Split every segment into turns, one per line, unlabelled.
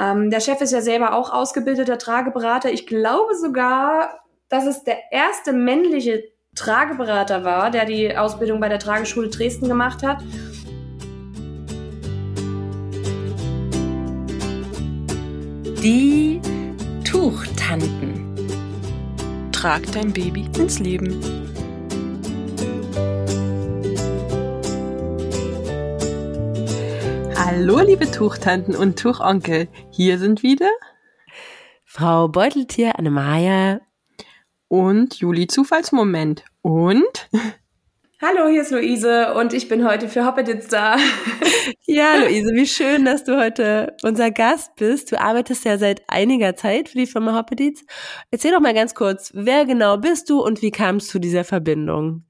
Ähm, der Chef ist ja selber auch ausgebildeter Trageberater. Ich glaube sogar, dass es der erste männliche Trageberater war, der die Ausbildung bei der Trageschule Dresden gemacht hat.
Die Tuchtanten.
Trag dein Baby ins Leben. Hallo, liebe Tuchtanten und Tuchonkel. Hier sind wieder
Frau Beuteltier Annemaja
und Juli Zufallsmoment. Und
Hallo, hier ist Luise und ich bin heute für Hoppeditz da.
ja, Luise, wie schön, dass du heute unser Gast bist. Du arbeitest ja seit einiger Zeit für die Firma Hoppeditz. Erzähl doch mal ganz kurz, wer genau bist du und wie kam es zu dieser Verbindung?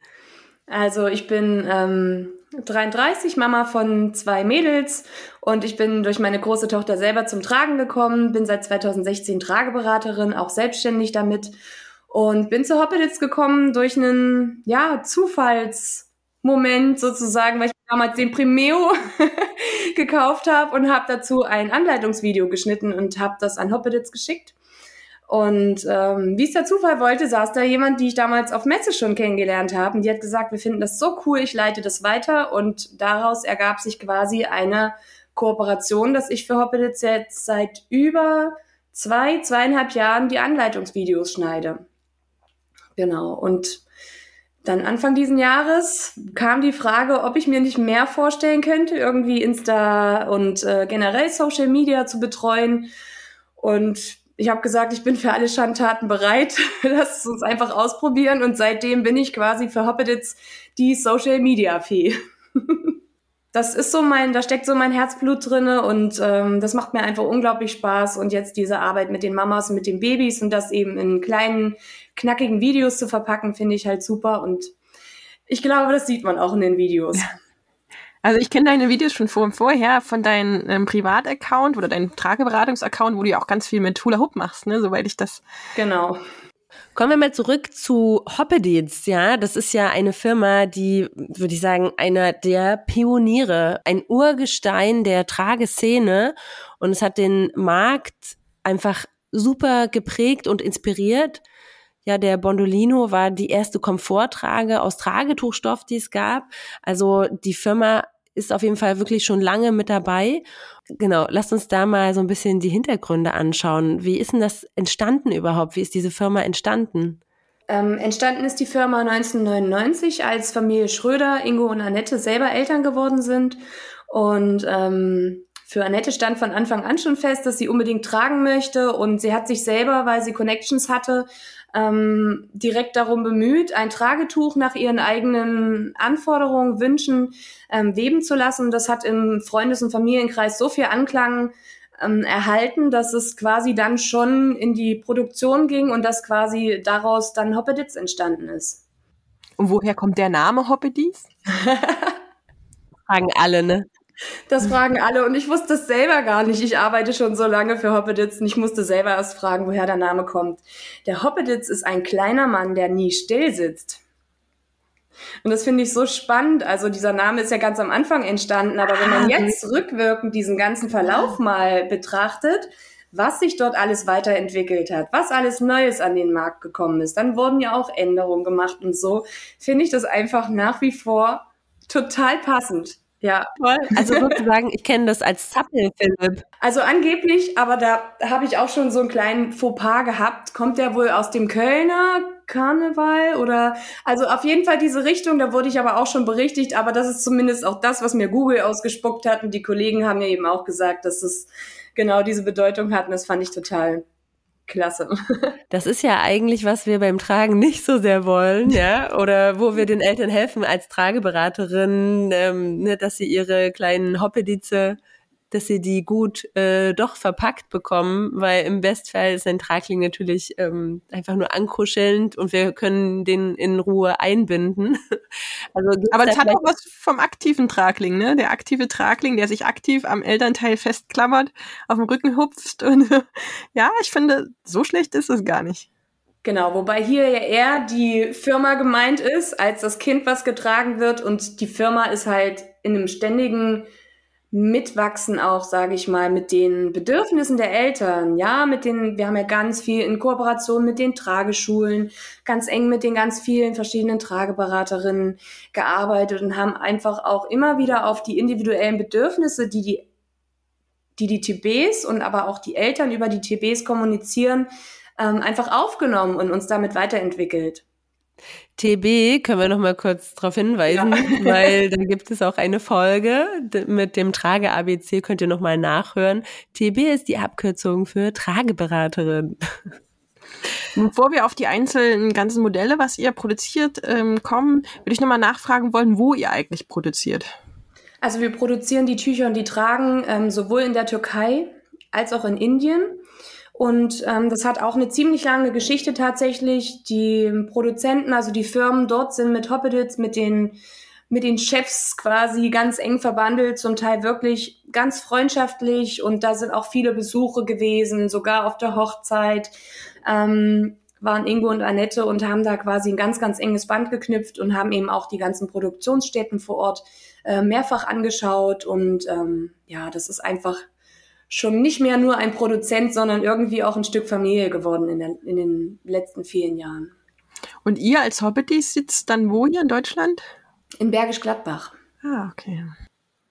Also ich bin ähm, 33, Mama von zwei Mädels und ich bin durch meine große Tochter selber zum Tragen gekommen, bin seit 2016 Trageberaterin, auch selbstständig damit und bin zu Hoppeditz gekommen durch einen, ja, Zufallsmoment sozusagen, weil ich damals den Primeo gekauft habe und habe dazu ein Anleitungsvideo geschnitten und habe das an Hoppeditz geschickt. Und ähm, wie es der Zufall wollte, saß da jemand, die ich damals auf Messe schon kennengelernt habe. Und die hat gesagt, wir finden das so cool, ich leite das weiter. Und daraus ergab sich quasi eine Kooperation, dass ich für Hoppeditz jetzt seit über zwei, zweieinhalb Jahren die Anleitungsvideos schneide. Genau. Und dann Anfang diesen Jahres kam die Frage, ob ich mir nicht mehr vorstellen könnte, irgendwie Insta und äh, generell Social Media zu betreuen. Und ich habe gesagt, ich bin für alle Schandtaten bereit. Lass uns einfach ausprobieren. Und seitdem bin ich quasi für Hoppeditz die Social Media Fee. das ist so mein, da steckt so mein Herzblut drinne und ähm, das macht mir einfach unglaublich Spaß. Und jetzt diese Arbeit mit den Mamas und mit den Babys und das eben in kleinen knackigen Videos zu verpacken, finde ich halt super. Und ich glaube, das sieht man auch in den Videos.
Also ich kenne deine Videos schon vor, vorher von deinem ähm, Privataccount oder deinem Trageberatungs-Account, wo du ja auch ganz viel mit Hula Hoop machst, ne, soweit ich das.
Genau.
Kommen wir mal zurück zu Hoppedits, ja. Das ist ja eine Firma, die, würde ich sagen, einer der Pioniere, ein Urgestein der Trageszene. Und es hat den Markt einfach super geprägt und inspiriert. Ja, der Bondolino war die erste Komforttrage aus Tragetuchstoff, die es gab. Also die Firma ist auf jeden Fall wirklich schon lange mit dabei. Genau, lasst uns da mal so ein bisschen die Hintergründe anschauen. Wie ist denn das entstanden überhaupt? Wie ist diese Firma entstanden?
Ähm, entstanden ist die Firma 1999, als Familie Schröder, Ingo und Annette selber Eltern geworden sind. Und ähm, für Annette stand von Anfang an schon fest, dass sie unbedingt tragen möchte. Und sie hat sich selber, weil sie Connections hatte, ähm, direkt darum bemüht, ein Tragetuch nach ihren eigenen Anforderungen, Wünschen ähm, weben zu lassen. Das hat im Freundes- und Familienkreis so viel Anklang ähm, erhalten, dass es quasi dann schon in die Produktion ging und dass quasi daraus dann Hoppeditz entstanden ist.
Und woher kommt der Name Hoppeditz?
Fragen alle, ne?
Das fragen alle und ich wusste es selber gar nicht. Ich arbeite schon so lange für Hoppeditz und ich musste selber erst fragen, woher der Name kommt. Der Hoppeditz ist ein kleiner Mann, der nie still sitzt. Und das finde ich so spannend. Also dieser Name ist ja ganz am Anfang entstanden, aber wenn man ah, jetzt rückwirkend diesen ganzen Verlauf mal betrachtet, was sich dort alles weiterentwickelt hat, was alles Neues an den Markt gekommen ist, dann wurden ja auch Änderungen gemacht und so, finde ich das einfach nach wie vor total passend. Ja,
toll. Also sozusagen, ich kenne das als Zappel, Philipp.
Also angeblich, aber da habe ich auch schon so einen kleinen Fauxpas gehabt. Kommt der wohl aus dem Kölner Karneval oder also auf jeden Fall diese Richtung, da wurde ich aber auch schon berichtigt, aber das ist zumindest auch das, was mir Google ausgespuckt hat und die Kollegen haben mir eben auch gesagt, dass es genau diese Bedeutung hat und das fand ich total klasse.
Das ist ja eigentlich, was wir beim Tragen nicht so sehr wollen, ja, oder wo wir den Eltern helfen als Trageberaterin, ähm, ne, dass sie ihre kleinen Hoppedize dass sie die gut äh, doch verpackt bekommen, weil im Bestfall ist ein Tragling natürlich ähm, einfach nur ankuschelnd und wir können den in Ruhe einbinden.
also Aber das hat auch was vom aktiven Tragling, ne? Der aktive Tragling, der sich aktiv am Elternteil festklammert, auf dem Rücken hupft und ja, ich finde, so schlecht ist es gar nicht.
Genau, wobei hier ja eher die Firma gemeint ist, als das Kind, was getragen wird und die Firma ist halt in einem ständigen mitwachsen auch, sage ich mal, mit den Bedürfnissen der Eltern. Ja, mit den, wir haben ja ganz viel in Kooperation mit den Trageschulen, ganz eng mit den ganz vielen verschiedenen Trageberaterinnen gearbeitet und haben einfach auch immer wieder auf die individuellen Bedürfnisse, die die, die, die TBs und aber auch die Eltern über die TBs kommunizieren, ähm, einfach aufgenommen und uns damit weiterentwickelt.
TB können wir noch mal kurz darauf hinweisen, ja. weil da gibt es auch eine Folge mit dem Trage ABC könnt ihr noch mal nachhören. TB ist die Abkürzung für Trageberaterin.
Bevor wir auf die einzelnen ganzen Modelle, was ihr produziert, ähm, kommen, würde ich noch mal nachfragen wollen, wo ihr eigentlich produziert.
Also wir produzieren die Tücher und die Tragen ähm, sowohl in der Türkei als auch in Indien. Und ähm, das hat auch eine ziemlich lange Geschichte tatsächlich. Die Produzenten, also die Firmen dort sind mit Hoppeditz, mit den, mit den Chefs quasi ganz eng verbandelt, zum Teil wirklich ganz freundschaftlich. Und da sind auch viele Besuche gewesen, sogar auf der Hochzeit. Ähm, waren Ingo und Annette und haben da quasi ein ganz, ganz enges Band geknüpft und haben eben auch die ganzen Produktionsstätten vor Ort äh, mehrfach angeschaut. Und ähm, ja, das ist einfach schon nicht mehr nur ein Produzent, sondern irgendwie auch ein Stück Familie geworden in, der, in den letzten vielen Jahren.
Und ihr als Hobbities sitzt dann wo hier in Deutschland?
In Bergisch Gladbach.
Ah, okay.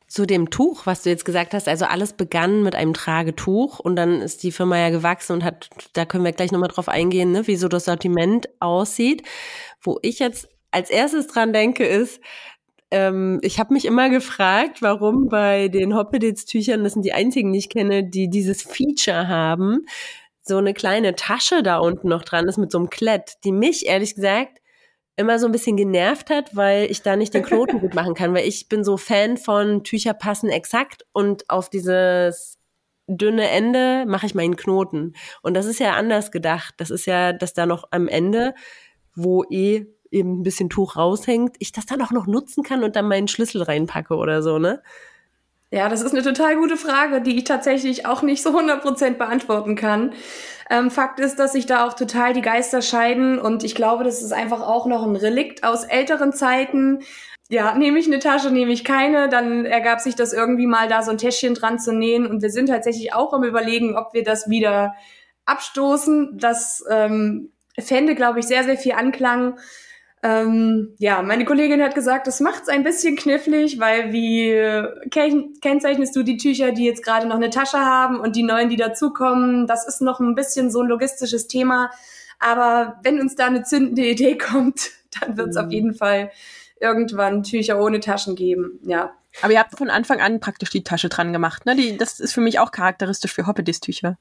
Zu dem Tuch, was du jetzt gesagt hast, also alles begann mit einem Tragetuch und dann ist die Firma ja gewachsen und hat, da können wir gleich nochmal drauf eingehen, ne, wie so das Sortiment aussieht. Wo ich jetzt als erstes dran denke, ist, ähm, ich habe mich immer gefragt, warum bei den Hoppeditz-Tüchern, das sind die einzigen, die ich kenne, die dieses Feature haben, so eine kleine Tasche da unten noch dran ist mit so einem Klett, die mich ehrlich gesagt immer so ein bisschen genervt hat, weil ich da nicht den Knoten gut machen kann, weil ich bin so Fan von Tücher passen exakt und auf dieses dünne Ende mache ich meinen Knoten. Und das ist ja anders gedacht. Das ist ja, dass da noch am Ende, wo eh eben ein bisschen Tuch raushängt, ich das dann auch noch nutzen kann und dann meinen Schlüssel reinpacke oder so, ne?
Ja, das ist eine total gute Frage, die ich tatsächlich auch nicht so 100% beantworten kann. Ähm, Fakt ist, dass sich da auch total die Geister scheiden und ich glaube, das ist einfach auch noch ein Relikt aus älteren Zeiten. Ja, nehme ich eine Tasche, nehme ich keine, dann ergab sich das irgendwie mal da so ein Täschchen dran zu nähen und wir sind tatsächlich auch am überlegen, ob wir das wieder abstoßen. Das ähm, fände, glaube ich, sehr, sehr viel Anklang. Ähm, ja, meine Kollegin hat gesagt, das macht es ein bisschen knifflig, weil wie ken kennzeichnest du die Tücher, die jetzt gerade noch eine Tasche haben und die neuen, die dazukommen? Das ist noch ein bisschen so ein logistisches Thema. Aber wenn uns da eine zündende Idee kommt, dann wird es mhm. auf jeden Fall irgendwann Tücher ohne Taschen geben. Ja.
Aber ihr habt von Anfang an praktisch die Tasche dran gemacht, ne? Die, das ist für mich auch charakteristisch für Hoppedis-Tücher.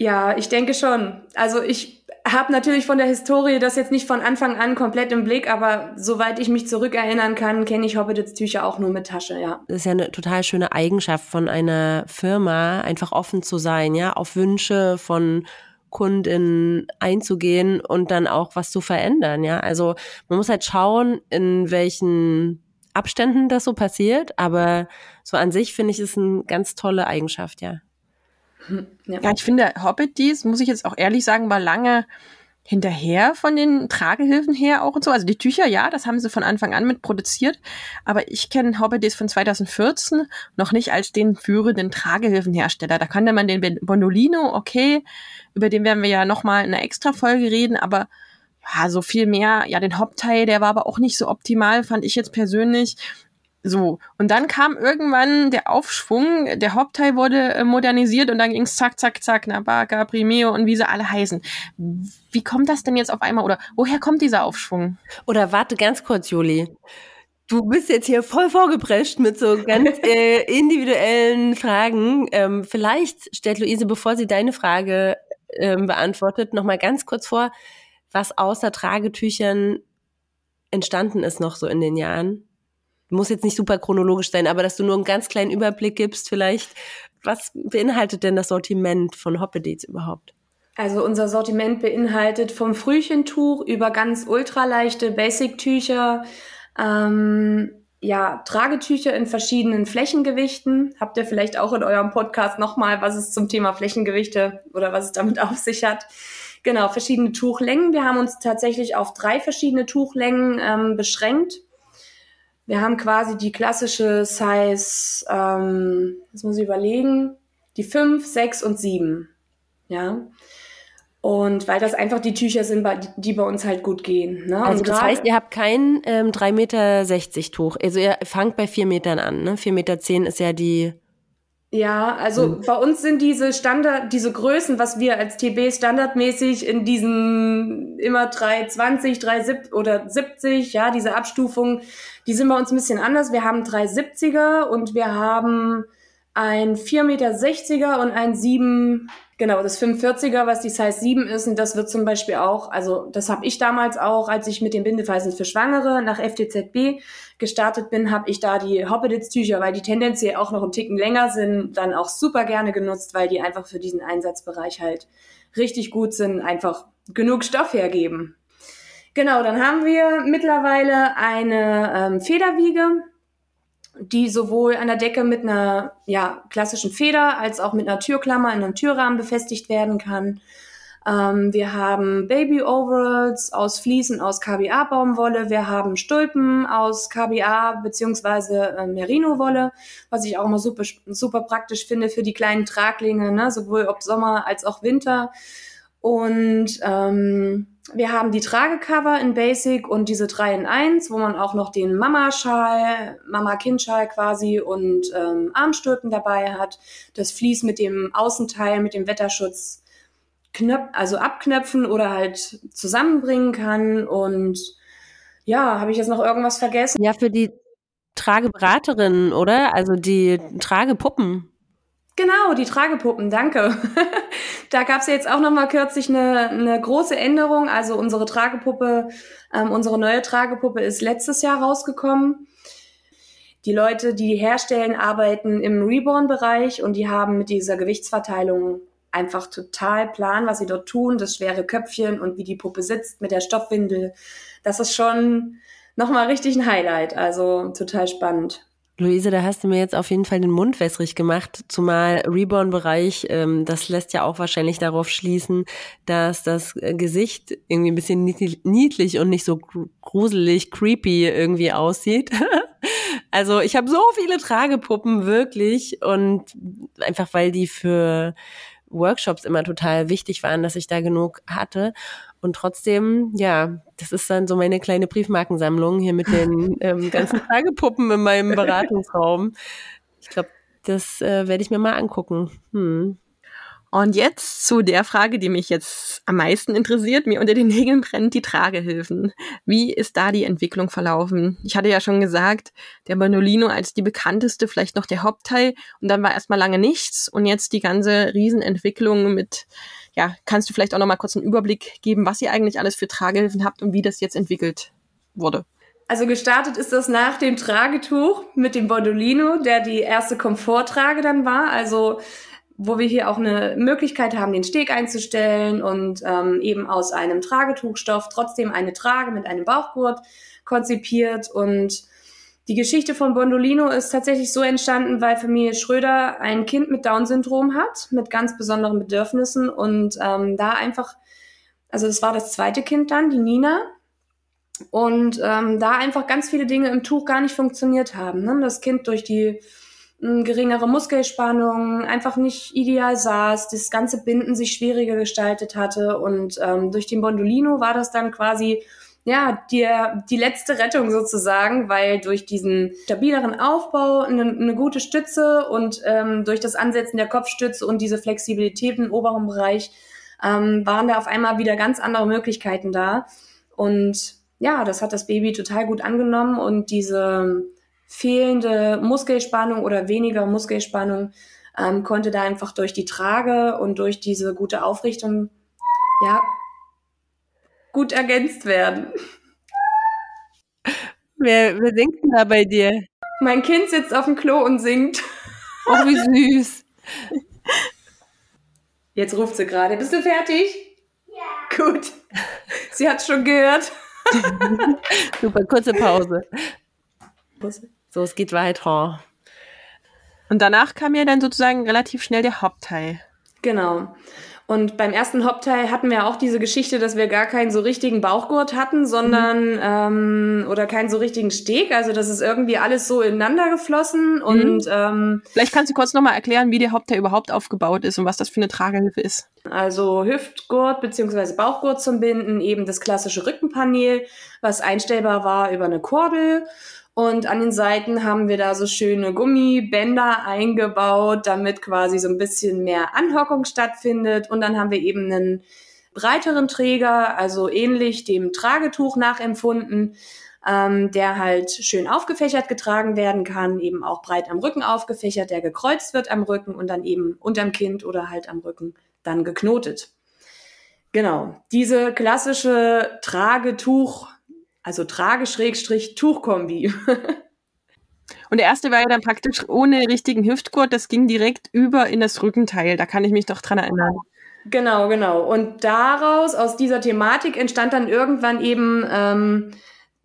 Ja, ich denke schon. Also ich habe natürlich von der Historie das jetzt nicht von Anfang an komplett im Blick, aber soweit ich mich zurückerinnern kann, kenne ich Hobbit's Tücher auch nur mit Tasche, ja.
Das ist ja eine total schöne Eigenschaft von einer Firma, einfach offen zu sein, ja, auf Wünsche von Kunden einzugehen und dann auch was zu verändern, ja. Also man muss halt schauen, in welchen Abständen das so passiert, aber so an sich finde ich es eine ganz tolle Eigenschaft, ja.
Ja. ja, ich finde, Hobbit dies, muss ich jetzt auch ehrlich sagen, war lange hinterher von den Tragehilfen her auch und so. Also die Tücher, ja, das haben sie von Anfang an mit produziert. Aber ich kenne Hobbit von 2014 noch nicht als den führenden Tragehilfenhersteller. Da kannte man den Bondolino, okay, über den werden wir ja nochmal in einer extra Folge reden, aber ja, so viel mehr, ja, den Hauptteil, der war aber auch nicht so optimal, fand ich jetzt persönlich. So, und dann kam irgendwann der Aufschwung, der Hauptteil wurde äh, modernisiert und dann ging's zack, zack, zack, Nabaka, Primeo und wie sie alle heißen. Wie kommt das denn jetzt auf einmal oder woher kommt dieser Aufschwung?
Oder warte ganz kurz, Juli. Du bist jetzt hier voll vorgeprescht mit so ganz äh, individuellen Fragen. Ähm, vielleicht stellt Luise, bevor sie deine Frage ähm, beantwortet, noch mal ganz kurz vor, was außer Tragetüchern entstanden ist noch so in den Jahren muss jetzt nicht super chronologisch sein, aber dass du nur einen ganz kleinen Überblick gibst vielleicht. Was beinhaltet denn das Sortiment von Hoppediz überhaupt?
Also unser Sortiment beinhaltet vom Frühchentuch über ganz ultraleichte Basic-Tücher, ähm, ja, Tragetücher in verschiedenen Flächengewichten. Habt ihr vielleicht auch in eurem Podcast nochmal, was es zum Thema Flächengewichte oder was es damit auf sich hat. Genau, verschiedene Tuchlängen. Wir haben uns tatsächlich auf drei verschiedene Tuchlängen ähm, beschränkt Wir haben quasi die klassische Size, ähm, jetzt muss ich überlegen, die 5, 6 und 7. Ja. Und weil das einfach die Tücher sind, die bei uns halt gut gehen. Ne?
Also das heißt, ihr habt kein ähm, 3,60 Meter Tuch. Also ihr fangt bei 4 Metern an. Ne? 4,10 Meter ist ja die
ja, also mhm. bei uns sind diese Standard, diese Größen, was wir als TB standardmäßig in diesen immer 320, 370 oder 70, ja, diese Abstufung, die sind bei uns ein bisschen anders. Wir haben 370er und wir haben ein 4,60 Meter und ein 7, genau, das 45er, was die Size 7 ist. Und das wird zum Beispiel auch, also das habe ich damals auch, als ich mit den Bindefeisen für Schwangere nach FTZB gestartet bin, habe ich da die Hoppeditz-Tücher, weil die tendenziell auch noch einen Ticken länger sind, dann auch super gerne genutzt, weil die einfach für diesen Einsatzbereich halt richtig gut sind, einfach genug Stoff hergeben. Genau, dann haben wir mittlerweile eine ähm, Federwiege, die sowohl an der Decke mit einer ja, klassischen Feder als auch mit einer Türklammer in einem Türrahmen befestigt werden kann. Ähm, wir haben Baby Overalls aus Fliesen aus KBA-Baumwolle. Wir haben Stulpen aus KBA beziehungsweise äh, Merino-Wolle, was ich auch immer super, super praktisch finde für die kleinen Traglinge, ne? sowohl ob Sommer als auch Winter. Und ähm, wir haben die Tragecover in Basic und diese 3 in 1, wo man auch noch den Mama-Schal, Mama-Kind-Schal quasi und ähm, Armstülpen dabei hat. Das Vlies mit dem Außenteil, mit dem Wetterschutz knöp also abknöpfen oder halt zusammenbringen kann. Und ja, habe ich jetzt noch irgendwas vergessen?
Ja, für die Trageberaterinnen, oder? Also die Tragepuppen.
Genau, die Tragepuppen, danke. da gab es ja jetzt auch noch mal kürzlich eine, eine große Änderung. Also unsere Tragepuppe, ähm, unsere neue Tragepuppe ist letztes Jahr rausgekommen. Die Leute, die die herstellen, arbeiten im Reborn-Bereich und die haben mit dieser Gewichtsverteilung einfach total plan, was sie dort tun, das schwere Köpfchen und wie die Puppe sitzt mit der Stoffwindel. Das ist schon nochmal richtig ein Highlight. Also total spannend.
Luise, da hast du mir jetzt auf jeden Fall den Mund wässrig gemacht, zumal Reborn-Bereich, ähm, das lässt ja auch wahrscheinlich darauf schließen, dass das Gesicht irgendwie ein bisschen niedlich und nicht so gruselig, creepy irgendwie aussieht. also ich habe so viele Tragepuppen wirklich und einfach weil die für Workshops immer total wichtig waren, dass ich da genug hatte. Und trotzdem, ja, das ist dann so meine kleine Briefmarkensammlung hier mit den ähm, ganzen Tagepuppen in meinem Beratungsraum. Ich glaube, das äh, werde ich mir mal angucken. Hm.
Und jetzt zu der Frage, die mich jetzt am meisten interessiert. Mir unter den Nägeln brennt die Tragehilfen. Wie ist da die Entwicklung verlaufen? Ich hatte ja schon gesagt, der Manolino als die bekannteste, vielleicht noch der Hauptteil. Und dann war erstmal lange nichts. Und jetzt die ganze Riesenentwicklung mit, ja, kannst du vielleicht auch noch mal kurz einen Überblick geben, was ihr eigentlich alles für Tragehilfen habt und wie das jetzt entwickelt wurde?
Also gestartet ist das nach dem Tragetuch mit dem Bordolino, der die erste Komforttrage dann war. Also wo wir hier auch eine Möglichkeit haben, den Steg einzustellen und ähm, eben aus einem Tragetuchstoff trotzdem eine Trage mit einem Bauchgurt konzipiert. Und die Geschichte von Bondolino ist tatsächlich so entstanden, weil Familie Schröder ein Kind mit Down-Syndrom hat, mit ganz besonderen Bedürfnissen und ähm, da einfach, also das war das zweite Kind dann, die Nina. Und ähm, da einfach ganz viele Dinge im Tuch gar nicht funktioniert haben. Ne? Das Kind durch die geringere Muskelspannung, einfach nicht ideal saß, das ganze Binden sich schwieriger gestaltet hatte und ähm, durch den Bondolino war das dann quasi ja, die, die letzte Rettung sozusagen, weil durch diesen stabileren Aufbau eine, eine gute Stütze und ähm, durch das Ansetzen der Kopfstütze und diese Flexibilität im oberen Bereich ähm, waren da auf einmal wieder ganz andere Möglichkeiten da. Und ja, das hat das Baby total gut angenommen und diese fehlende Muskelspannung oder weniger Muskelspannung ähm, konnte da einfach durch die Trage und durch diese gute Aufrichtung ja gut ergänzt werden.
Wer, wer singt denn da bei dir?
Mein Kind sitzt auf dem Klo und singt.
Oh, wie süß.
Jetzt ruft sie gerade. Bist du fertig? Ja. Gut. Sie hat schon gehört.
Super, kurze Pause. Pause. So, es geht weiter.
Und danach kam ja dann sozusagen relativ schnell der Hauptteil.
Genau. Und beim ersten Hauptteil hatten wir auch diese Geschichte, dass wir gar keinen so richtigen Bauchgurt hatten, sondern mhm. ähm, oder keinen so richtigen Steg. Also das ist irgendwie alles so ineinander geflossen. Mhm. Und ähm,
vielleicht kannst du kurz nochmal erklären, wie der Hauptteil überhaupt aufgebaut ist und was das für eine Tragehilfe ist.
Also Hüftgurt beziehungsweise Bauchgurt zum Binden, eben das klassische Rückenpanel, was einstellbar war über eine Kordel. Und an den Seiten haben wir da so schöne Gummibänder eingebaut, damit quasi so ein bisschen mehr Anhockung stattfindet. Und dann haben wir eben einen breiteren Träger, also ähnlich dem Tragetuch nachempfunden, ähm, der halt schön aufgefächert getragen werden kann, eben auch breit am Rücken aufgefächert, der gekreuzt wird am Rücken und dann eben unterm Kind oder halt am Rücken dann geknotet. Genau, diese klassische Tragetuch also Trage-Tuchkombi.
Und der erste war ja dann praktisch ohne richtigen Hüftgurt, das ging direkt über in das Rückenteil. Da kann ich mich doch dran erinnern.
Genau, genau. Und daraus, aus dieser Thematik, entstand dann irgendwann eben ähm,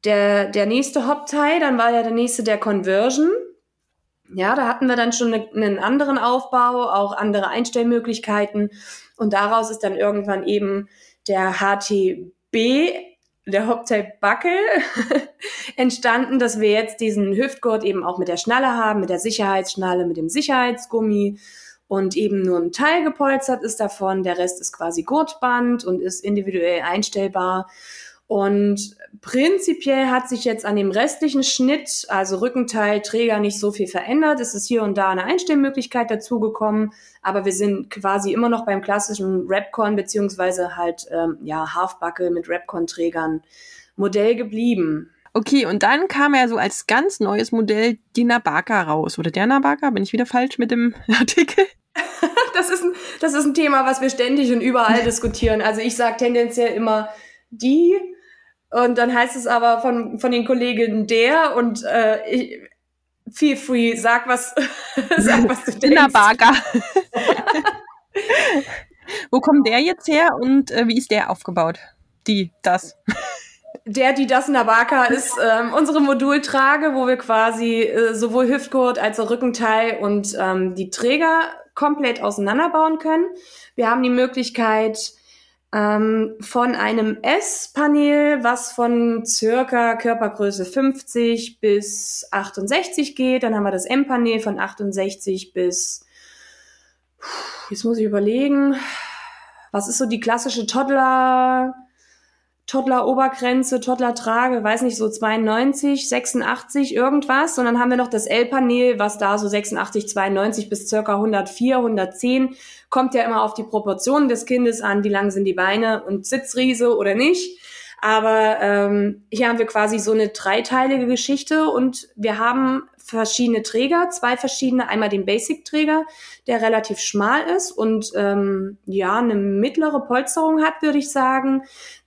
der, der nächste Hauptteil. Dann war ja der nächste der Conversion. Ja, da hatten wir dann schon eine, einen anderen Aufbau, auch andere Einstellmöglichkeiten. Und daraus ist dann irgendwann eben der HTB der Hauptteil Backel entstanden, dass wir jetzt diesen Hüftgurt eben auch mit der Schnalle haben, mit der Sicherheitsschnalle, mit dem Sicherheitsgummi und eben nur ein Teil gepolstert ist davon. Der Rest ist quasi Gurtband und ist individuell einstellbar. Und prinzipiell hat sich jetzt an dem restlichen Schnitt, also Rückenteil, Träger, nicht so viel verändert. Es ist hier und da eine Einstellmöglichkeit dazugekommen, aber wir sind quasi immer noch beim klassischen Rapcon beziehungsweise halt ähm, ja Halfbuckle mit Rapcon-Trägern Modell geblieben.
Okay, und dann kam ja so als ganz neues Modell die Nabaka raus. Oder der Nabaka? Bin ich wieder falsch mit dem Artikel?
das, ist ein, das ist ein Thema, was wir ständig und überall diskutieren. Also ich sage tendenziell immer die, und dann heißt es aber von, von den Kolleginnen der und äh, ich, feel free, sag was, sag was du denkst.
Dinnerbarger. Wo kommt der jetzt her und äh, wie ist der aufgebaut? Die, das.
Der, die das Nabaka ist ähm, unsere Modultrage, wo wir quasi äh, sowohl Hüftgurt als auch Rückenteil und ähm, die Träger komplett auseinanderbauen können. Wir haben die Möglichkeit, ähm, von einem S-Panel, was von circa Körpergröße 50 bis 68 geht. Dann haben wir das M-Panel von 68 bis, jetzt muss ich überlegen, was ist so die klassische Toddler, Toddler-Obergrenze, Toddler-Trage, weiß nicht, so 92, 86, irgendwas. Und dann haben wir noch das L-Panel, was da so 86, 92 bis circa 104, 110. Kommt ja immer auf die Proportionen des Kindes an, wie lang sind die Beine und Sitzriese oder nicht. Aber ähm, hier haben wir quasi so eine dreiteilige Geschichte und wir haben verschiedene Träger, zwei verschiedene. Einmal den Basic-Träger, der relativ schmal ist und ähm, ja eine mittlere Polsterung hat, würde ich sagen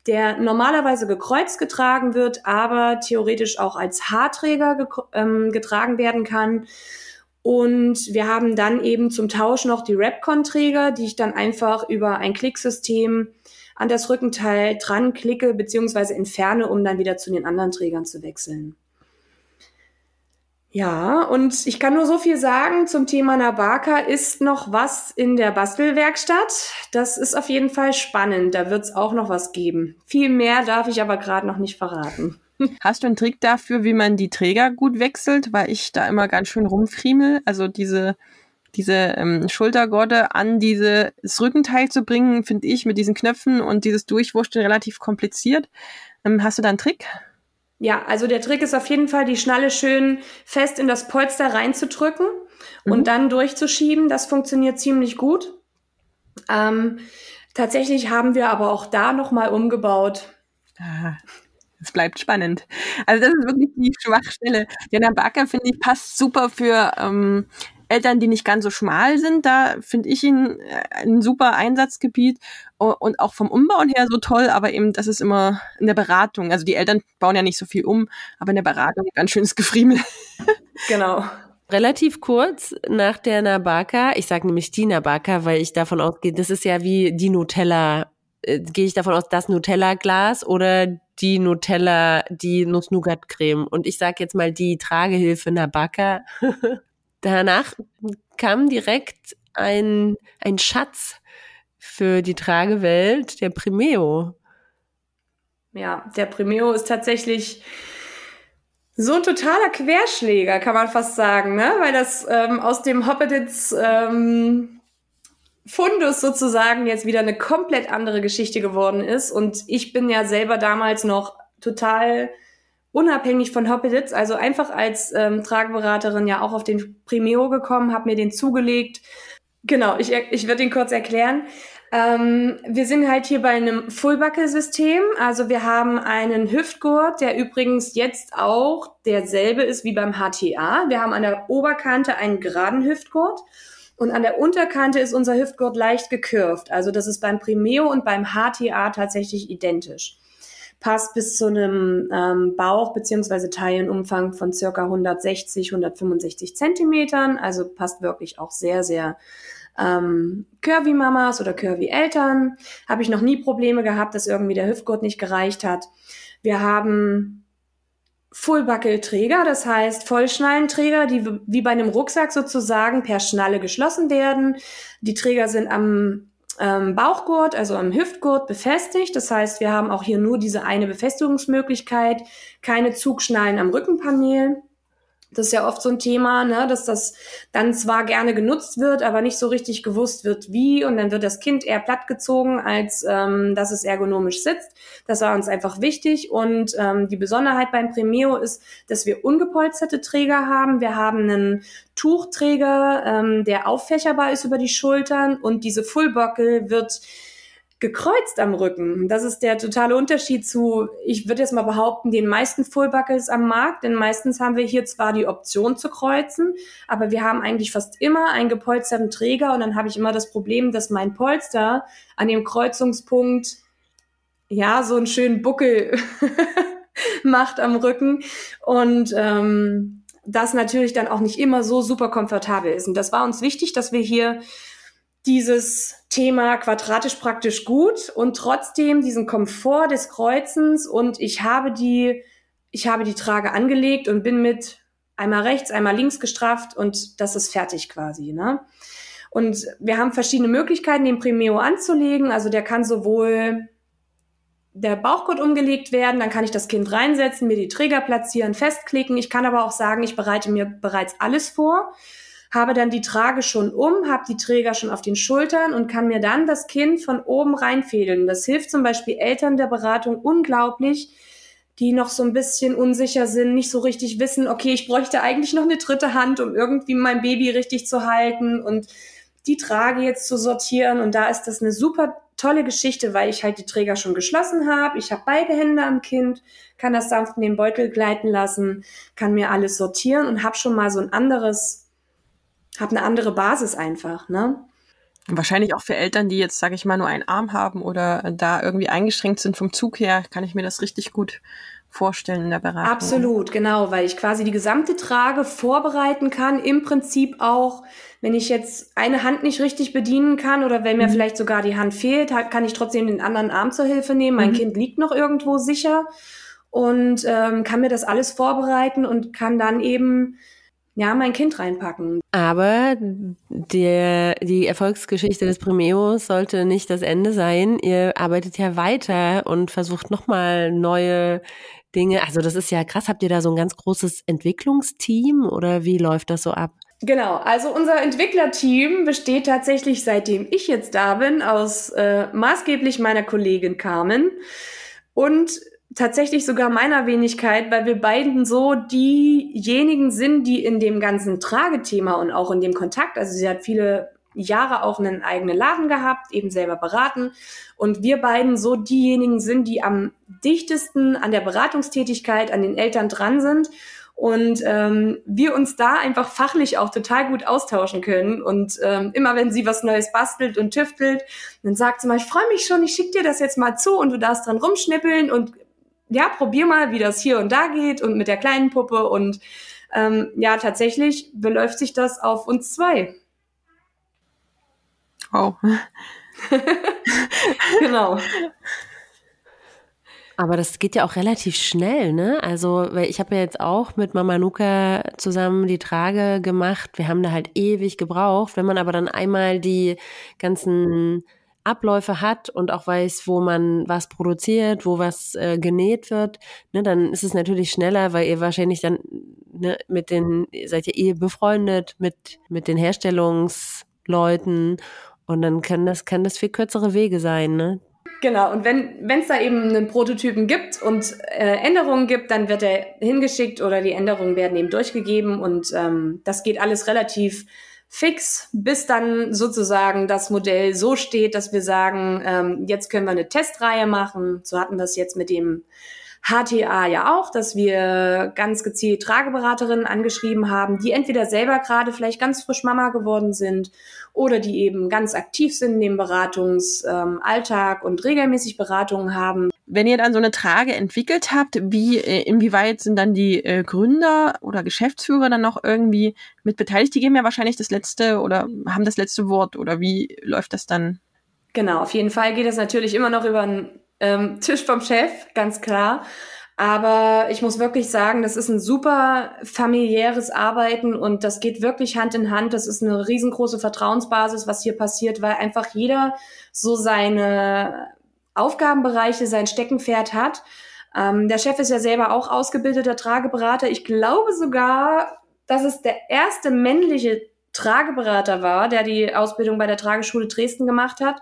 der normalerweise gekreuzt getragen wird, aber theoretisch auch als Haarträger ge ähm, getragen werden kann. Und wir haben dann eben zum Tausch noch die Rapcon-Träger, die ich dann einfach über ein Klicksystem an das Rückenteil dran klicke bzw. entferne, um dann wieder zu den anderen Trägern zu wechseln. Ja, und ich kann nur so viel sagen zum Thema Nabaka ist noch was in der Bastelwerkstatt. Das ist auf jeden Fall spannend. Da wird es auch noch was geben. Viel mehr darf ich aber gerade noch nicht verraten.
Hast du einen Trick dafür, wie man die Träger gut wechselt? Weil ich da immer ganz schön rumfriemel. Also diese, diese ähm, Schultergorde an dieses Rückenteil zu bringen, finde ich mit diesen Knöpfen und dieses Durchwurschteln relativ kompliziert. Ähm, hast du da einen Trick?
Ja, also der Trick ist auf jeden Fall, die Schnalle schön fest in das Polster reinzudrücken mhm. und dann durchzuschieben. Das funktioniert ziemlich gut. Ähm, tatsächlich haben wir aber auch da nochmal umgebaut.
Es bleibt spannend. Also das ist wirklich die Schwachstelle. Der Barker, finde ich, passt super für ähm, Eltern, die nicht ganz so schmal sind, da finde ich ihn äh, ein super Einsatzgebiet und auch vom Umbauen her so toll, aber eben, das ist immer in der Beratung. Also die Eltern bauen ja nicht so viel um, aber in der Beratung ganz schönes Gefriemel.
Genau.
Relativ kurz nach der Nabaka, ich sage nämlich die Nabaka, weil ich davon ausgehe, das ist ja wie die Nutella, äh, gehe ich davon aus, das Nutella-Glas oder die Nutella, die Nuss-Nougat-Creme. Und ich sage jetzt mal die Tragehilfe Nabaka. Danach kam direkt ein, ein Schatz für die Tragewelt, der Primeo.
Ja, der Primeo ist tatsächlich so ein totaler Querschläger, kann man fast sagen, ne? Weil das ähm, aus dem Hoppeditz ähm, Fundus sozusagen jetzt wieder eine komplett andere Geschichte geworden ist. Und ich bin ja selber damals noch total unabhängig von Hoppeditz, also einfach als ähm, Tragberaterin ja auch auf den Primeo gekommen, habe mir den zugelegt. Genau, ich, ich würde ihn kurz erklären. Ähm, wir sind halt hier bei einem Fullbuckle-System. Also wir haben einen Hüftgurt, der übrigens jetzt auch derselbe ist wie beim HTA. Wir haben an der Oberkante einen geraden Hüftgurt und an der Unterkante ist unser Hüftgurt leicht gekürft. Also das ist beim Primeo und beim HTA tatsächlich identisch. Passt bis zu einem ähm, Bauch- beziehungsweise Taillenumfang von circa 160, 165 Zentimetern. Also passt wirklich auch sehr, sehr ähm, Curvy-Mamas oder Curvy-Eltern habe ich noch nie Probleme gehabt, dass irgendwie der Hüftgurt nicht gereicht hat. Wir haben Full-Buckle-Träger, das heißt Vollschnallenträger, die wie bei einem Rucksack sozusagen per Schnalle geschlossen werden. Die Träger sind am ähm, Bauchgurt, also am Hüftgurt befestigt. Das heißt, wir haben auch hier nur diese eine Befestigungsmöglichkeit, keine Zugschnallen am Rückenpanel. Das ist ja oft so ein Thema, ne, dass das dann zwar gerne genutzt wird, aber nicht so richtig gewusst wird, wie. Und dann wird das Kind eher plattgezogen, als ähm, dass es ergonomisch sitzt. Das war uns einfach wichtig. Und ähm, die Besonderheit beim Premio ist, dass wir ungepolsterte Träger haben. Wir haben einen Tuchträger, ähm, der auffächerbar ist über die Schultern. Und diese Fullbockel wird gekreuzt am Rücken. Das ist der totale Unterschied zu, ich würde jetzt mal behaupten, den meisten Fullbuckles am Markt, denn meistens haben wir hier zwar die Option zu kreuzen, aber wir haben eigentlich fast immer einen gepolsterten Träger und dann habe ich immer das Problem, dass mein Polster an dem Kreuzungspunkt ja so einen schönen Buckel macht am Rücken und ähm, das natürlich dann auch nicht immer so super komfortabel ist. Und das war uns wichtig, dass wir hier dieses Thema quadratisch praktisch gut und trotzdem diesen Komfort des Kreuzens und ich habe die, ich habe die Trage angelegt und bin mit einmal rechts, einmal links gestrafft und das ist fertig quasi, ne? Und wir haben verschiedene Möglichkeiten, den Primeo anzulegen. Also der kann sowohl der Bauchgurt umgelegt werden, dann kann ich das Kind reinsetzen, mir die Träger platzieren, festklicken. Ich kann aber auch sagen, ich bereite mir bereits alles vor habe dann die Trage schon um, habe die Träger schon auf den Schultern und kann mir dann das Kind von oben reinfädeln. Das hilft zum Beispiel Eltern der Beratung unglaublich, die noch so ein bisschen unsicher sind, nicht so richtig wissen, okay, ich bräuchte eigentlich noch eine dritte Hand, um irgendwie mein Baby richtig zu halten und die Trage jetzt zu sortieren. Und da ist das eine super tolle Geschichte, weil ich halt die Träger schon geschlossen habe. Ich habe beide Hände am Kind, kann das sanft in den Beutel gleiten lassen, kann mir alles sortieren und habe schon mal so ein anderes habe eine andere Basis einfach, ne?
Wahrscheinlich auch für Eltern, die jetzt, sage ich mal, nur einen Arm haben oder da irgendwie eingeschränkt sind vom Zug her, kann ich mir das richtig gut vorstellen in der Beratung.
Absolut, genau, weil ich quasi die gesamte Trage vorbereiten kann. Im Prinzip auch, wenn ich jetzt eine Hand nicht richtig bedienen kann oder wenn mir mhm. vielleicht sogar die Hand fehlt, kann ich trotzdem den anderen Arm zur Hilfe nehmen. Mein mhm. Kind liegt noch irgendwo sicher und ähm, kann mir das alles vorbereiten und kann dann eben ja, mein Kind reinpacken.
Aber der, die Erfolgsgeschichte des Primeos sollte nicht das Ende sein. Ihr arbeitet ja weiter und versucht nochmal neue Dinge. Also das ist ja krass. Habt ihr da so ein ganz großes Entwicklungsteam oder wie läuft das so ab?
Genau, also unser Entwicklerteam besteht tatsächlich, seitdem ich jetzt da bin, aus äh, maßgeblich meiner Kollegin Carmen und tatsächlich sogar meiner Wenigkeit, weil wir beiden so diejenigen sind, die in dem ganzen Tragethema und auch in dem Kontakt, also sie hat viele Jahre auch einen eigenen Laden gehabt, eben selber beraten. Und wir beiden so diejenigen sind, die am dichtesten an der Beratungstätigkeit, an den Eltern dran sind. Und ähm, wir uns da einfach fachlich auch total gut austauschen können. Und ähm, immer wenn sie was Neues bastelt und tüftelt, dann sagt sie mal, ich freue mich schon, ich schicke dir das jetzt mal zu und du darfst dran rumschnippeln und ja, probier mal, wie das hier und da geht und mit der kleinen Puppe und ähm, ja, tatsächlich beläuft sich das auf uns zwei.
Oh.
genau.
Aber das geht ja auch relativ schnell, ne? Also, weil ich habe ja jetzt auch mit Mama Nuka zusammen die Trage gemacht. Wir haben da halt ewig gebraucht. Wenn man aber dann einmal die ganzen Abläufe hat und auch weiß, wo man was produziert, wo was äh, genäht wird, ne, dann ist es natürlich schneller, weil ihr wahrscheinlich dann ne, mit den, seid ihr eh befreundet mit, mit den Herstellungsleuten und dann kann das, kann das viel kürzere Wege sein, ne?
Genau, und wenn es da eben einen Prototypen gibt und äh, Änderungen gibt, dann wird er hingeschickt oder die Änderungen werden eben durchgegeben und ähm, das geht alles relativ fix, bis dann sozusagen das Modell so steht, dass wir sagen, ähm, jetzt können wir eine Testreihe machen. So hatten wir es jetzt mit dem HTA ja auch, dass wir ganz gezielt Trageberaterinnen angeschrieben haben, die entweder selber gerade vielleicht ganz frisch Mama geworden sind oder die eben ganz aktiv sind in dem Beratungsalltag ähm, und regelmäßig Beratungen haben.
Wenn ihr dann so eine Trage entwickelt habt, wie äh, inwieweit sind dann die äh, Gründer oder Geschäftsführer dann noch irgendwie mit beteiligt? Die geben ja wahrscheinlich das letzte oder haben das letzte Wort oder wie läuft das dann?
Genau, auf jeden Fall geht es natürlich immer noch über einen ähm, Tisch vom Chef, ganz klar. Aber ich muss wirklich sagen, das ist ein super familiäres Arbeiten und das geht wirklich Hand in Hand. Das ist eine riesengroße Vertrauensbasis, was hier passiert, weil einfach jeder so seine Aufgabenbereiche, sein Steckenpferd hat. Ähm, der Chef ist ja selber auch ausgebildeter Trageberater. Ich glaube sogar, dass es der erste männliche Trageberater war, der die Ausbildung bei der Trageschule Dresden gemacht hat.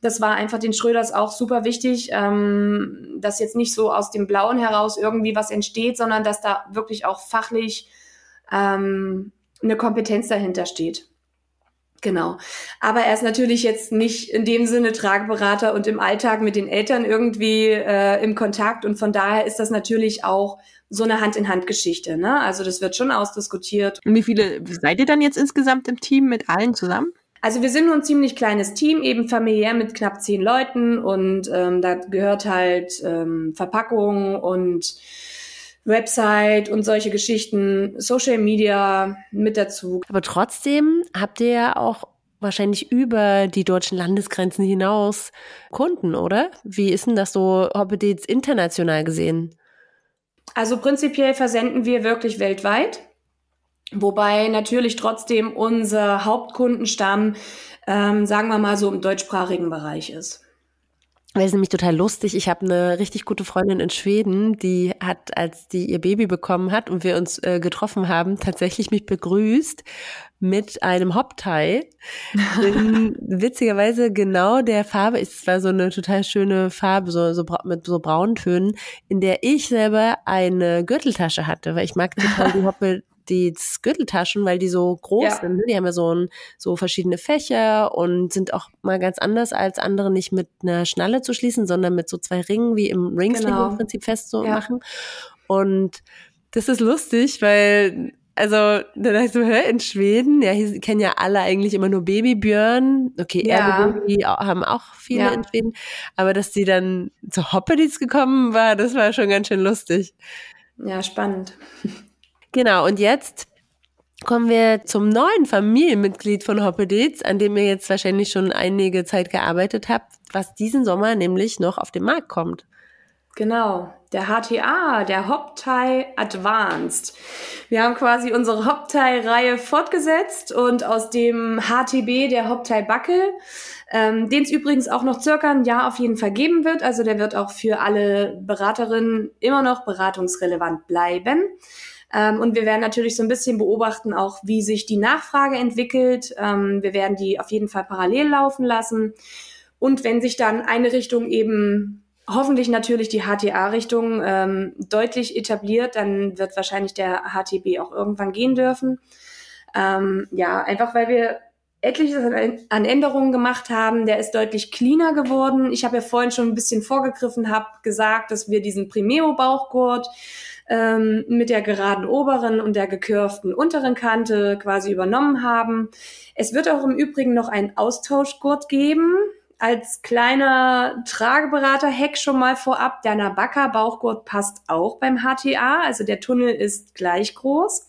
Das war einfach den Schröders auch super wichtig, ähm, dass jetzt nicht so aus dem Blauen heraus irgendwie was entsteht, sondern dass da wirklich auch fachlich ähm, eine Kompetenz dahinter steht. Genau. Aber er ist natürlich jetzt nicht in dem Sinne Tragberater und im Alltag mit den Eltern irgendwie äh, im Kontakt. Und von daher ist das natürlich auch so eine Hand-in-Hand-Geschichte. Ne? Also das wird schon ausdiskutiert.
Und wie viele seid ihr dann jetzt insgesamt im Team mit allen zusammen?
Also wir sind nur ein ziemlich kleines Team, eben familiär mit knapp zehn Leuten und ähm, da gehört halt ähm, Verpackung und Website und solche Geschichten, Social Media mit dazu.
Aber trotzdem habt ihr ja auch wahrscheinlich über die deutschen Landesgrenzen hinaus Kunden, oder? Wie ist denn das so Hobbits international gesehen?
Also prinzipiell versenden wir wirklich weltweit. Wobei natürlich trotzdem unser Hauptkundenstamm, ähm, sagen wir mal so im deutschsprachigen Bereich ist.
Das ist nämlich total lustig. Ich habe eine richtig gute Freundin in Schweden, die hat, als die ihr Baby bekommen hat und wir uns äh, getroffen haben, tatsächlich mich begrüßt mit einem Hoptie. witzigerweise genau der Farbe, es war so eine total schöne Farbe, so, so mit so braunen Tönen, in der ich selber eine Gürteltasche hatte, weil ich mag total die Hoppe die Gürteltaschen, weil die so groß ja. sind. Ne? Die haben ja so, ein, so verschiedene Fächer und sind auch mal ganz anders als andere nicht mit einer Schnalle zu schließen, sondern mit so zwei Ringen wie im Ringsling genau. im Prinzip festzumachen. Ja. Und das ist lustig, weil also, dann dachte ich so, hör, in Schweden, ja, hier kennen ja alle eigentlich immer nur Babybjörn. Okay, ja. Baby haben auch viele ja. in Schweden. Aber dass die dann zu Hoppedits gekommen war, das war schon ganz schön lustig.
Ja, spannend.
Genau, und jetzt kommen wir zum neuen Familienmitglied von Hoppeditz, an dem ihr jetzt wahrscheinlich schon einige Zeit gearbeitet habt, was diesen Sommer nämlich noch auf den Markt kommt.
Genau, der HTA, der Hoptie Advanced. Wir haben quasi unsere Hoptie-Reihe fortgesetzt und aus dem HTB, der Hoptie Backel, ähm, den es übrigens auch noch circa ein Jahr auf jeden Fall geben wird. Also der wird auch für alle Beraterinnen immer noch beratungsrelevant bleiben. Ähm, und wir werden natürlich so ein bisschen beobachten, auch wie sich die Nachfrage entwickelt. Ähm, wir werden die auf jeden Fall parallel laufen lassen. Und wenn sich dann eine Richtung eben hoffentlich natürlich die HTA-Richtung ähm, deutlich etabliert, dann wird wahrscheinlich der HTB auch irgendwann gehen dürfen. Ähm, ja, einfach weil wir etliches an Änderungen gemacht haben. Der ist deutlich cleaner geworden. Ich habe ja vorhin schon ein bisschen vorgegriffen, habe gesagt, dass wir diesen Primeo-Bauchgurt ähm, mit der geraden oberen und der gekürften unteren Kante quasi übernommen haben. Es wird auch im Übrigen noch einen Austauschgurt geben. Als kleiner Trageberater-Hack schon mal vorab, der Nabaka Bauchgurt passt auch beim HTA, also der Tunnel ist gleich groß.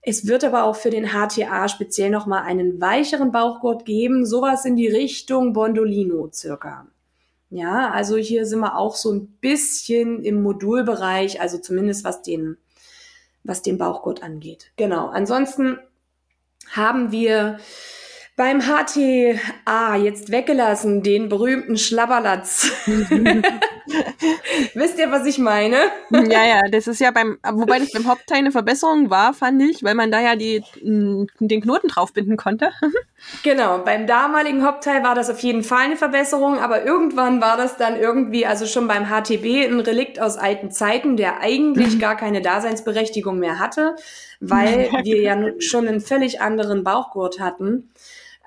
Es wird aber auch für den HTA speziell nochmal einen weicheren Bauchgurt geben, sowas in die Richtung Bondolino circa. Ja, also hier sind wir auch so ein bisschen im Modulbereich, also zumindest was den, was den Bauchgurt angeht. Genau. Ansonsten haben wir Beim HTA jetzt weggelassen, den berühmten Schlabberlatz. Wisst ihr, was ich meine?
ja, ja, das ist ja beim, wobei das beim Hauptteil eine Verbesserung war, fand ich, weil man da ja die, den Knoten draufbinden konnte.
genau, beim damaligen Hauptteil war das auf jeden Fall eine Verbesserung, aber irgendwann war das dann irgendwie, also schon beim HTB, ein Relikt aus alten Zeiten, der eigentlich gar keine Daseinsberechtigung mehr hatte, weil wir ja schon einen völlig anderen Bauchgurt hatten.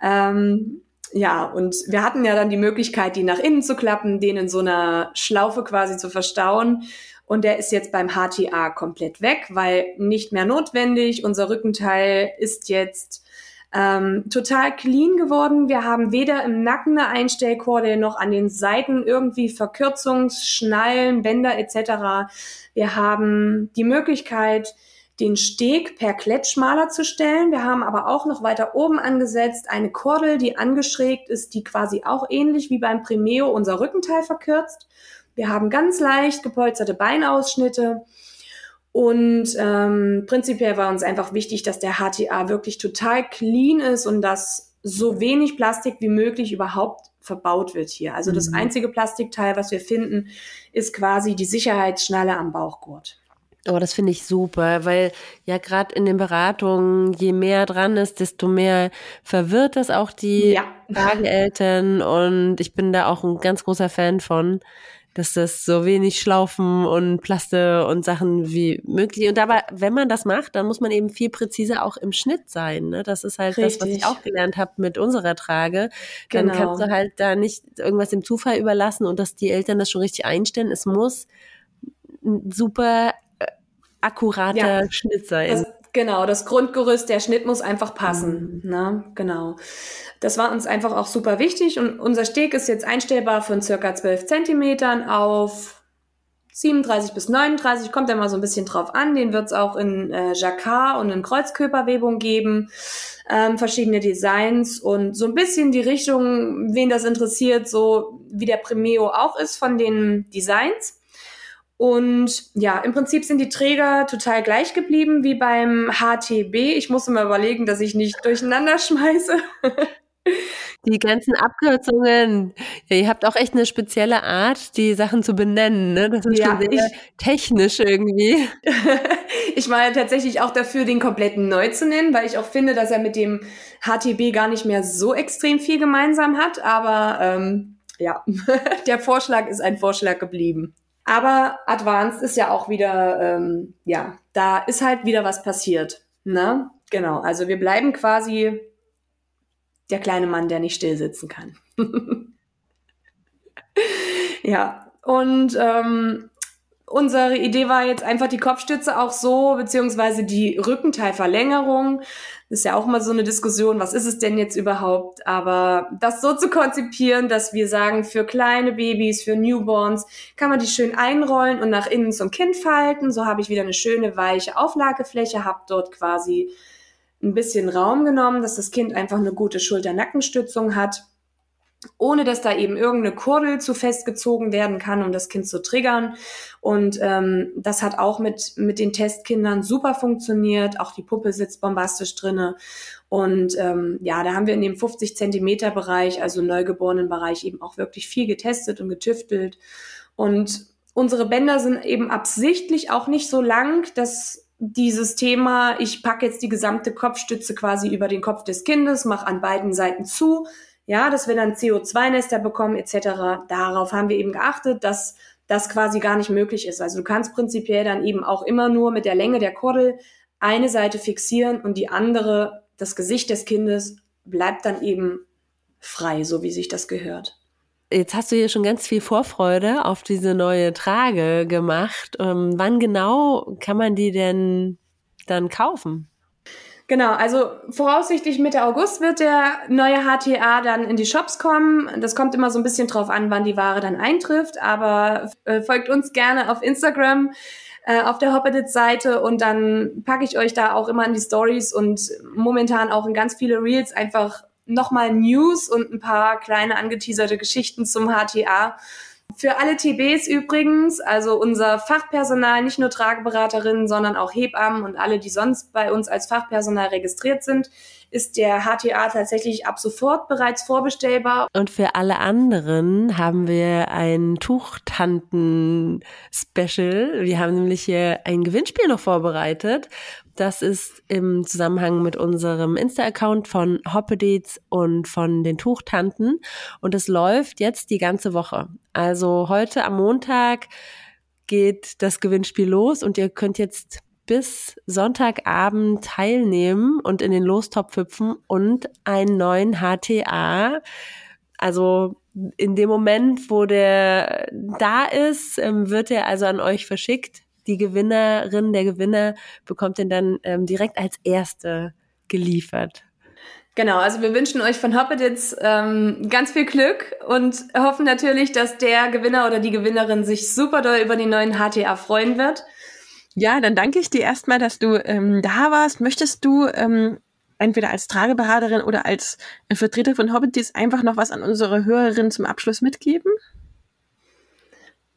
Ähm, ja, und wir hatten ja dann die Möglichkeit, die nach innen zu klappen, den in so einer Schlaufe quasi zu verstauen. Und der ist jetzt beim HTA komplett weg, weil nicht mehr notwendig. Unser Rückenteil ist jetzt ähm, total clean geworden. Wir haben weder im Nacken eine Einstellkorde noch an den Seiten irgendwie Verkürzungsschnallen, Bänder etc. Wir haben die Möglichkeit, den Steg per Klettschmaler zu stellen. Wir haben aber auch noch weiter oben angesetzt eine Kordel, die angeschrägt ist, die quasi auch ähnlich wie beim Primeo unser Rückenteil verkürzt. Wir haben ganz leicht gepolsterte Beinausschnitte. Und ähm, prinzipiell war uns einfach wichtig, dass der HTA wirklich total clean ist und dass so wenig Plastik wie möglich überhaupt verbaut wird hier. Also mhm. das einzige Plastikteil, was wir finden, ist quasi die Sicherheitsschnalle am Bauchgurt.
Oh, das finde ich super, weil ja gerade in den Beratungen, je mehr dran ist, desto mehr verwirrt das auch die ja. Wageneltern und ich bin da auch ein ganz großer Fan von, dass das so wenig Schlaufen und Plaste und Sachen wie möglich. Und dabei, wenn man das macht, dann muss man eben viel präziser auch im Schnitt sein. Ne? Das ist halt Richtig. das, was ich auch gelernt habe mit unserer Trage. Dann genau. kannst du halt da nicht irgendwas dem Zufall überlassen und dass die Eltern das schon richtig einstellen. Es muss super akkurater ja. Schnitt sein.
Das, genau, das Grundgerüst, der Schnitt muss einfach passen. Mhm. Ne? Genau. Das war uns einfach auch super wichtig und unser Steg ist jetzt einstellbar von circa 12 Zentimetern auf 37 bis 39, kommt ja mal so ein bisschen drauf an. Den wird es auch in äh, Jacquard und in Kreuzkörperwebung geben. Ähm, verschiedene Designs und so ein bisschen die Richtung, wen das interessiert, so wie der Primeo auch ist von den Designs. Und ja, im Prinzip sind die Träger total gleich geblieben wie beim HTB. Ich muss immer überlegen, dass ich nicht durcheinander schmeiße.
Die ganzen Abkürzungen. Ja, ihr habt auch echt eine spezielle Art, die Sachen zu benennen. Ne? Das ist ja, schon sehr ich, technisch irgendwie.
ich war ja tatsächlich auch dafür, den kompletten neu zu nennen, weil ich auch finde, dass er mit dem HTB gar nicht mehr so extrem viel gemeinsam hat. Aber ähm, ja, der Vorschlag ist ein Vorschlag geblieben. Aber Advanced ist ja auch wieder, ähm, ja, da ist halt wieder was passiert. Ne? Genau, also wir bleiben quasi der kleine Mann, der nicht still sitzen kann. ja, und ähm, unsere Idee war jetzt einfach die Kopfstütze auch so, beziehungsweise die Rückenteilverlängerung ist ja auch mal so eine Diskussion, was ist es denn jetzt überhaupt? Aber das so zu konzipieren, dass wir sagen, für kleine Babys, für Newborns, kann man die schön einrollen und nach innen zum Kind falten. So habe ich wieder eine schöne weiche Auflagefläche, habe dort quasi ein bisschen Raum genommen, dass das Kind einfach eine gute Schulter-Nackenstützung hat ohne dass da eben irgendeine Kurdel zu festgezogen werden kann, um das Kind zu triggern. Und ähm, das hat auch mit, mit den Testkindern super funktioniert. Auch die Puppe sitzt bombastisch drinne. Und ähm, ja, da haben wir in dem 50 Zentimeter Bereich, also neugeborenen Bereich, eben auch wirklich viel getestet und getüftelt. Und unsere Bänder sind eben absichtlich auch nicht so lang, dass dieses Thema, ich packe jetzt die gesamte Kopfstütze quasi über den Kopf des Kindes, mache an beiden Seiten zu, ja, dass wir dann CO2-Nester bekommen etc. Darauf haben wir eben geachtet, dass das quasi gar nicht möglich ist. Also du kannst prinzipiell dann eben auch immer nur mit der Länge der Kordel eine Seite fixieren und die andere, das Gesicht des Kindes, bleibt dann eben frei, so wie sich das gehört.
Jetzt hast du hier schon ganz viel Vorfreude auf diese neue Trage gemacht. Ähm, wann genau kann man die denn dann kaufen?
Genau, also voraussichtlich Mitte August wird der neue HTA dann in die Shops kommen. Das kommt immer so ein bisschen drauf an, wann die Ware dann eintrifft, aber äh, folgt uns gerne auf Instagram äh, auf der Hoppedit-Seite und dann packe ich euch da auch immer in die Stories und momentan auch in ganz viele Reels einfach nochmal News und ein paar kleine angeteaserte Geschichten zum HTA für alle TBs übrigens, also unser Fachpersonal, nicht nur Trageberaterinnen, sondern auch Hebammen und alle, die sonst bei uns als Fachpersonal registriert sind, ist der HTA tatsächlich ab sofort bereits vorbestellbar.
Und für alle anderen haben wir ein Tuchtanten-Special. Wir haben nämlich hier ein Gewinnspiel noch vorbereitet. Das ist im Zusammenhang mit unserem Insta-Account von Hoppedates und von den Tuchtanten. Und es läuft jetzt die ganze Woche. Also heute am Montag geht das Gewinnspiel los und ihr könnt jetzt bis Sonntagabend teilnehmen und in den Lostopf hüpfen und einen neuen HTA. Also in dem Moment, wo der da ist, ähm, wird er also an euch verschickt. Die Gewinnerin, der Gewinner bekommt den dann ähm, direkt als erste geliefert.
Genau, also wir wünschen euch von Hoppeditz ähm, ganz viel Glück und hoffen natürlich, dass der Gewinner oder die Gewinnerin sich super doll über den neuen HTA freuen wird.
Ja, dann danke ich dir erstmal, dass du ähm, da warst. Möchtest du ähm, entweder als Trageberaterin oder als Vertreter von Hobbitys einfach noch was an unsere Hörerinnen zum Abschluss mitgeben?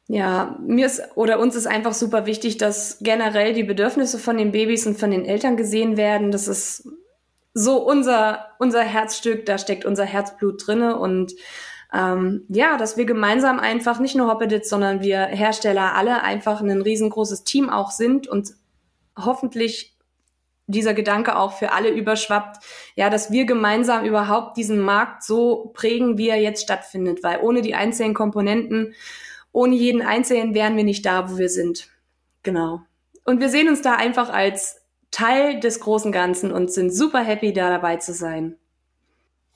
Ja, mir ist oder uns ist einfach super wichtig, dass generell die Bedürfnisse von den Babys und von den Eltern gesehen werden. Das ist so unser, unser Herzstück, da steckt unser Herzblut drinne und ähm, ja, dass wir gemeinsam einfach nicht nur Hoppedits, sondern wir Hersteller alle einfach ein riesengroßes Team auch sind und hoffentlich dieser Gedanke auch für alle überschwappt, ja, dass wir gemeinsam überhaupt diesen Markt so prägen, wie er jetzt stattfindet, weil ohne die einzelnen Komponenten, ohne jeden einzelnen wären wir nicht da, wo wir sind. Genau. Und wir sehen uns da einfach als Teil des großen Ganzen und sind super happy, da dabei zu sein.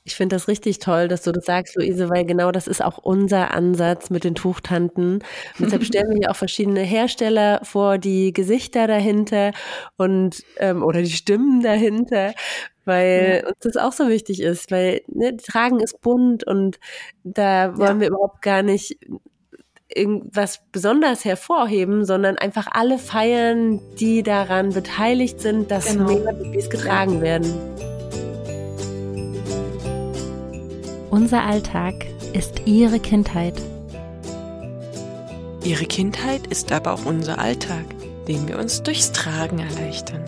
Ich finde das richtig toll, dass du das sagst, Luise, weil genau das ist auch unser Ansatz mit den Tuchtanten. Und deshalb stellen wir auch verschiedene Hersteller vor, die Gesichter dahinter und ähm, oder die Stimmen dahinter, weil ja. uns das auch so wichtig ist, weil ne, Tragen ist bunt und da wollen ja. wir überhaupt gar nicht irgendwas besonders hervorheben, sondern einfach alle feiern, die daran beteiligt sind, dass genau. mehr Babys getragen werden.
Unser Alltag ist ihre Kindheit.
Ihre Kindheit ist aber auch unser Alltag, den wir uns durchs Tragen erleichtern.